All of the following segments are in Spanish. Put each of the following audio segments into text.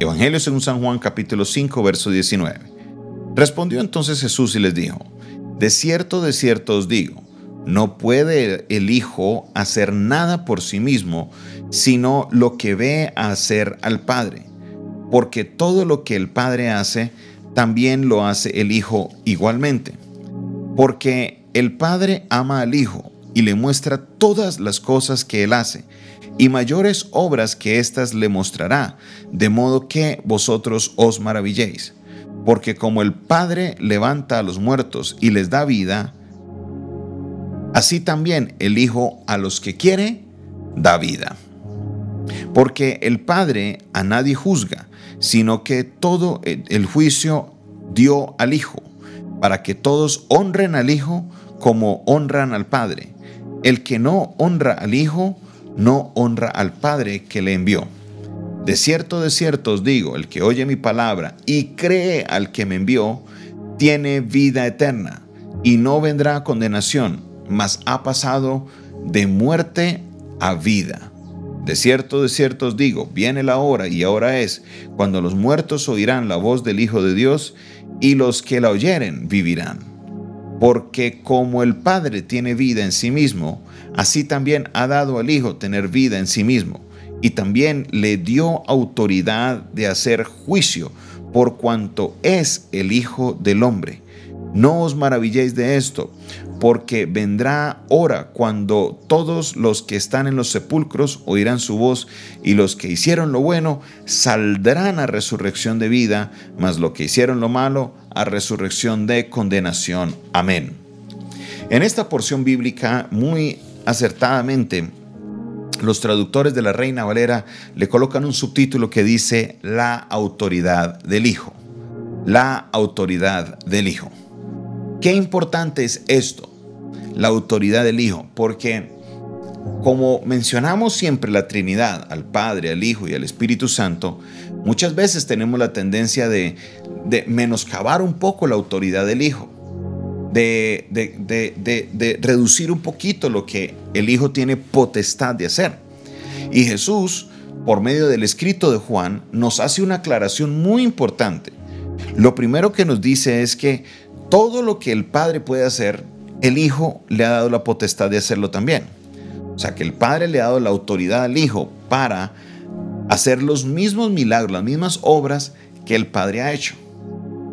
Evangelio según San Juan capítulo 5 verso 19. Respondió entonces Jesús y les dijo, De cierto, de cierto os digo, no puede el Hijo hacer nada por sí mismo, sino lo que ve hacer al Padre. Porque todo lo que el Padre hace, también lo hace el Hijo igualmente. Porque el Padre ama al Hijo y le muestra todas las cosas que Él hace, y mayores obras que éstas le mostrará, de modo que vosotros os maravilléis. Porque como el Padre levanta a los muertos y les da vida, así también el Hijo a los que quiere da vida. Porque el Padre a nadie juzga, sino que todo el juicio dio al Hijo, para que todos honren al Hijo como honran al Padre. El que no honra al Hijo, no honra al Padre que le envió. De cierto, de cierto os digo, el que oye mi palabra y cree al que me envió, tiene vida eterna y no vendrá condenación, mas ha pasado de muerte a vida. De cierto, de cierto os digo, viene la hora y ahora es, cuando los muertos oirán la voz del Hijo de Dios y los que la oyeren vivirán. Porque como el Padre tiene vida en sí mismo, así también ha dado al Hijo tener vida en sí mismo, y también le dio autoridad de hacer juicio, por cuanto es el Hijo del Hombre. No os maravilléis de esto, porque vendrá hora cuando todos los que están en los sepulcros oirán su voz, y los que hicieron lo bueno saldrán a resurrección de vida, mas los que hicieron lo malo a resurrección de condenación. Amén. En esta porción bíblica, muy acertadamente, los traductores de la Reina Valera le colocan un subtítulo que dice la autoridad del Hijo. La autoridad del Hijo. Qué importante es esto, la autoridad del Hijo, porque como mencionamos siempre la Trinidad, al Padre, al Hijo y al Espíritu Santo, muchas veces tenemos la tendencia de, de menoscabar un poco la autoridad del Hijo, de, de, reducir un poquito lo que el Hijo tiene potestad de hacer. Y Jesús, por medio del escrito de Juan, nos hace una aclaración muy importante. Lo primero que nos dice es que todo lo que el Padre puede hacer, el Hijo le ha dado la potestad de hacerlo también. O sea, que el Padre le ha dado la autoridad al Hijo para hacer los mismos milagros, las mismas obras que el Padre ha hecho.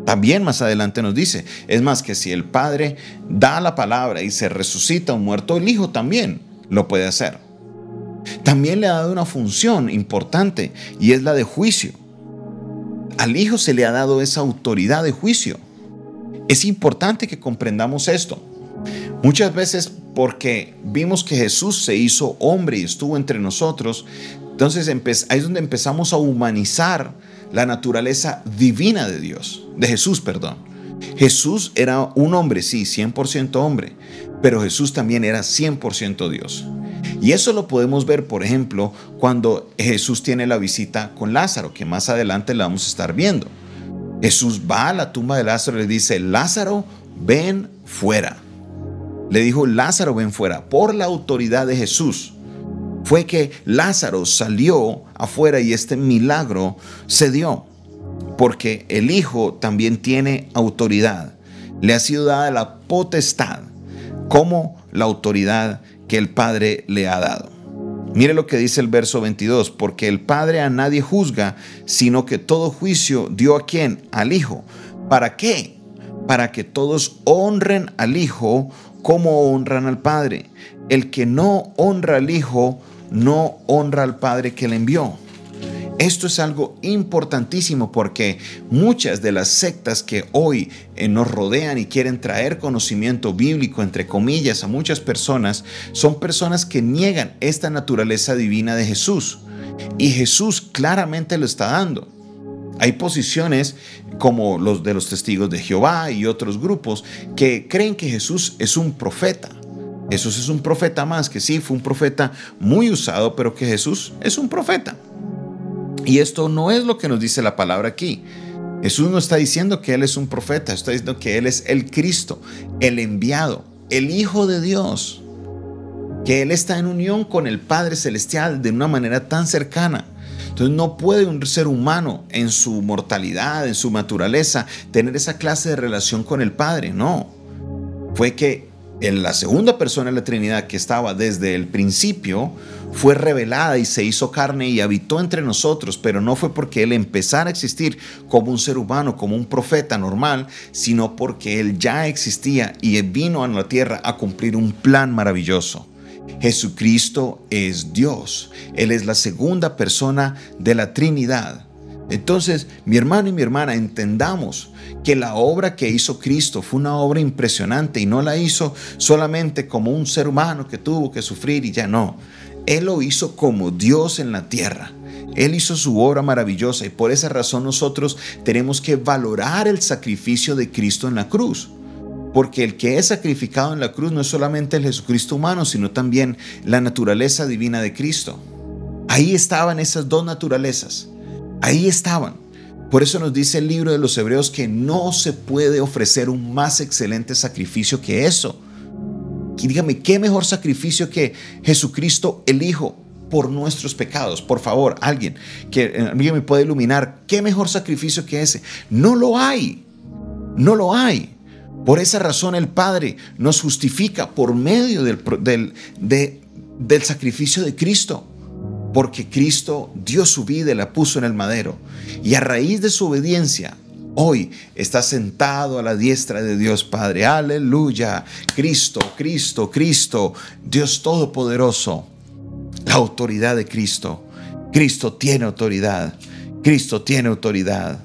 También más adelante nos dice, es más que si el Padre da la palabra y se resucita un muerto, el Hijo también lo puede hacer. También le ha dado una función importante y es la de juicio. Al Hijo se le ha dado esa autoridad de juicio. Es importante que comprendamos esto. Muchas veces porque vimos que Jesús se hizo hombre y estuvo entre nosotros, entonces ahí es donde empezamos a humanizar la naturaleza divina de Dios, de Jesús, perdón. Jesús era un hombre, sí, 100% hombre, pero Jesús también era 100% Dios. Y eso lo podemos ver, por ejemplo, cuando Jesús tiene la visita con Lázaro, que más adelante la vamos a estar viendo. Jesús va a la tumba de Lázaro y le dice, Lázaro, ven fuera. Le dijo, Lázaro, ven fuera, por la autoridad de Jesús. Fue que Lázaro salió afuera y este milagro se dio, porque el Hijo también tiene autoridad. Le ha sido dada la potestad, como la autoridad que el Padre le ha dado. Mire lo que dice el verso 22, porque el Padre a nadie juzga, sino que todo juicio dio a quién? Al Hijo. ¿Para qué? Para que todos honren al Hijo como honran al Padre. El que no honra al Hijo, no honra al Padre que le envió. Esto es algo importantísimo porque muchas de las sectas que hoy eh, nos rodean y quieren traer conocimiento bíblico, entre comillas, a muchas personas, son personas que niegan esta naturaleza divina de Jesús. Y Jesús claramente lo está dando. Hay posiciones como los de los testigos de Jehová y otros grupos que creen que Jesús es un profeta. Jesús es un profeta más, que sí, fue un profeta muy usado, pero que Jesús es un profeta. Y esto no es lo que nos dice la palabra aquí. Jesús no está diciendo que Él es un profeta, está diciendo que Él es el Cristo, el enviado, el Hijo de Dios, que Él está en unión con el Padre Celestial de una manera tan cercana. Entonces no puede un ser humano en su mortalidad, en su naturaleza, tener esa clase de relación con el Padre. No. Fue que en la segunda persona de la Trinidad que estaba desde el principio fue revelada y se hizo carne y habitó entre nosotros, pero no fue porque Él empezara a existir como un ser humano, como un profeta normal, sino porque Él ya existía y vino a la tierra a cumplir un plan maravilloso. Jesucristo es Dios. Él es la segunda persona de la Trinidad. Entonces, mi hermano y mi hermana, entendamos que la obra que hizo Cristo fue una obra impresionante y no la hizo solamente como un ser humano que tuvo que sufrir y ya no. Él lo hizo como Dios en la tierra. Él hizo su obra maravillosa y por esa razón nosotros tenemos que valorar el sacrificio de Cristo en la cruz. Porque el que es sacrificado en la cruz no es solamente el Jesucristo humano, sino también la naturaleza divina de Cristo. Ahí estaban esas dos naturalezas. Ahí estaban. Por eso nos dice el libro de los Hebreos que no se puede ofrecer un más excelente sacrificio que eso. Y dígame, ¿qué mejor sacrificio que Jesucristo el Hijo por nuestros pecados? Por favor, alguien que eh, alguien me puede iluminar, ¿qué mejor sacrificio que ese? No lo hay. No lo hay. Por esa razón el Padre nos justifica por medio del, del, del sacrificio de Cristo porque Cristo dio su vida y la puso en el madero. Y a raíz de su obediencia, hoy está sentado a la diestra de Dios Padre. Aleluya. Cristo, Cristo, Cristo, Dios Todopoderoso. La autoridad de Cristo. Cristo tiene autoridad. Cristo tiene autoridad.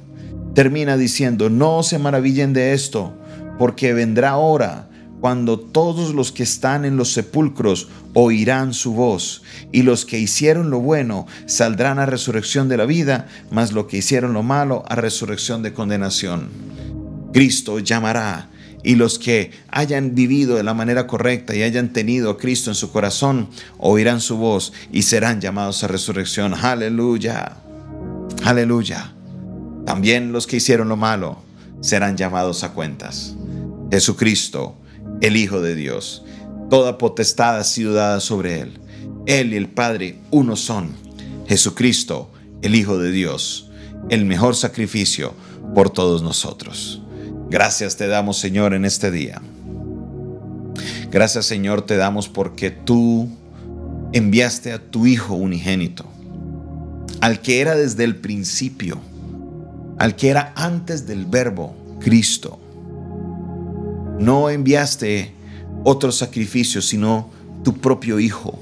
Termina diciendo, no se maravillen de esto, porque vendrá hora cuando todos los que están en los sepulcros oirán su voz, y los que hicieron lo bueno saldrán a resurrección de la vida, mas los que hicieron lo malo a resurrección de condenación. Cristo llamará, y los que hayan vivido de la manera correcta y hayan tenido a Cristo en su corazón, oirán su voz y serán llamados a resurrección. Aleluya, aleluya. También los que hicieron lo malo serán llamados a cuentas. Jesucristo el Hijo de Dios. Toda potestad ha sido dada sobre él. Él y el Padre uno son. Jesucristo, el Hijo de Dios, el mejor sacrificio por todos nosotros. Gracias te damos, Señor, en este día. Gracias, Señor, te damos porque tú enviaste a tu Hijo unigénito, al que era desde el principio, al que era antes del verbo, Cristo no enviaste otro sacrificio, sino tu propio Hijo.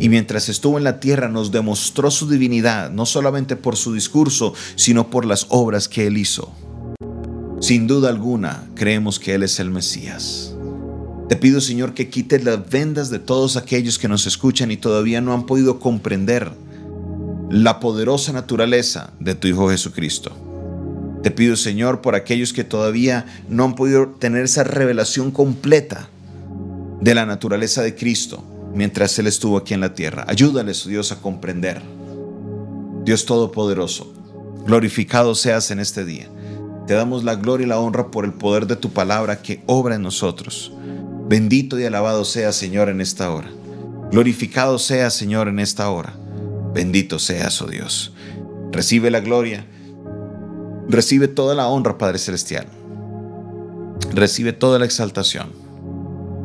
Y mientras estuvo en la tierra nos demostró su divinidad, no solamente por su discurso, sino por las obras que él hizo. Sin duda alguna, creemos que Él es el Mesías. Te pido, Señor, que quites las vendas de todos aquellos que nos escuchan y todavía no han podido comprender la poderosa naturaleza de tu Hijo Jesucristo. Te pido, Señor, por aquellos que todavía no han podido tener esa revelación completa de la naturaleza de Cristo mientras Él estuvo aquí en la tierra. Ayúdales, Dios, a comprender. Dios Todopoderoso, glorificado seas en este día. Te damos la gloria y la honra por el poder de tu palabra que obra en nosotros. Bendito y alabado sea, Señor, en esta hora. Glorificado sea, Señor, en esta hora. Bendito seas, oh Dios. Recibe la gloria Recibe toda la honra, Padre Celestial. Recibe toda la exaltación.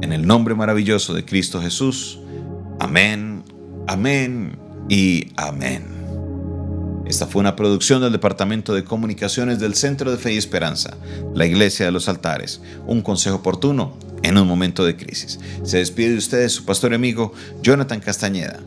En el nombre maravilloso de Cristo Jesús. Amén, amén y amén. Esta fue una producción del Departamento de Comunicaciones del Centro de Fe y Esperanza, la Iglesia de los Altares. Un consejo oportuno en un momento de crisis. Se despide de ustedes su pastor y amigo Jonathan Castañeda.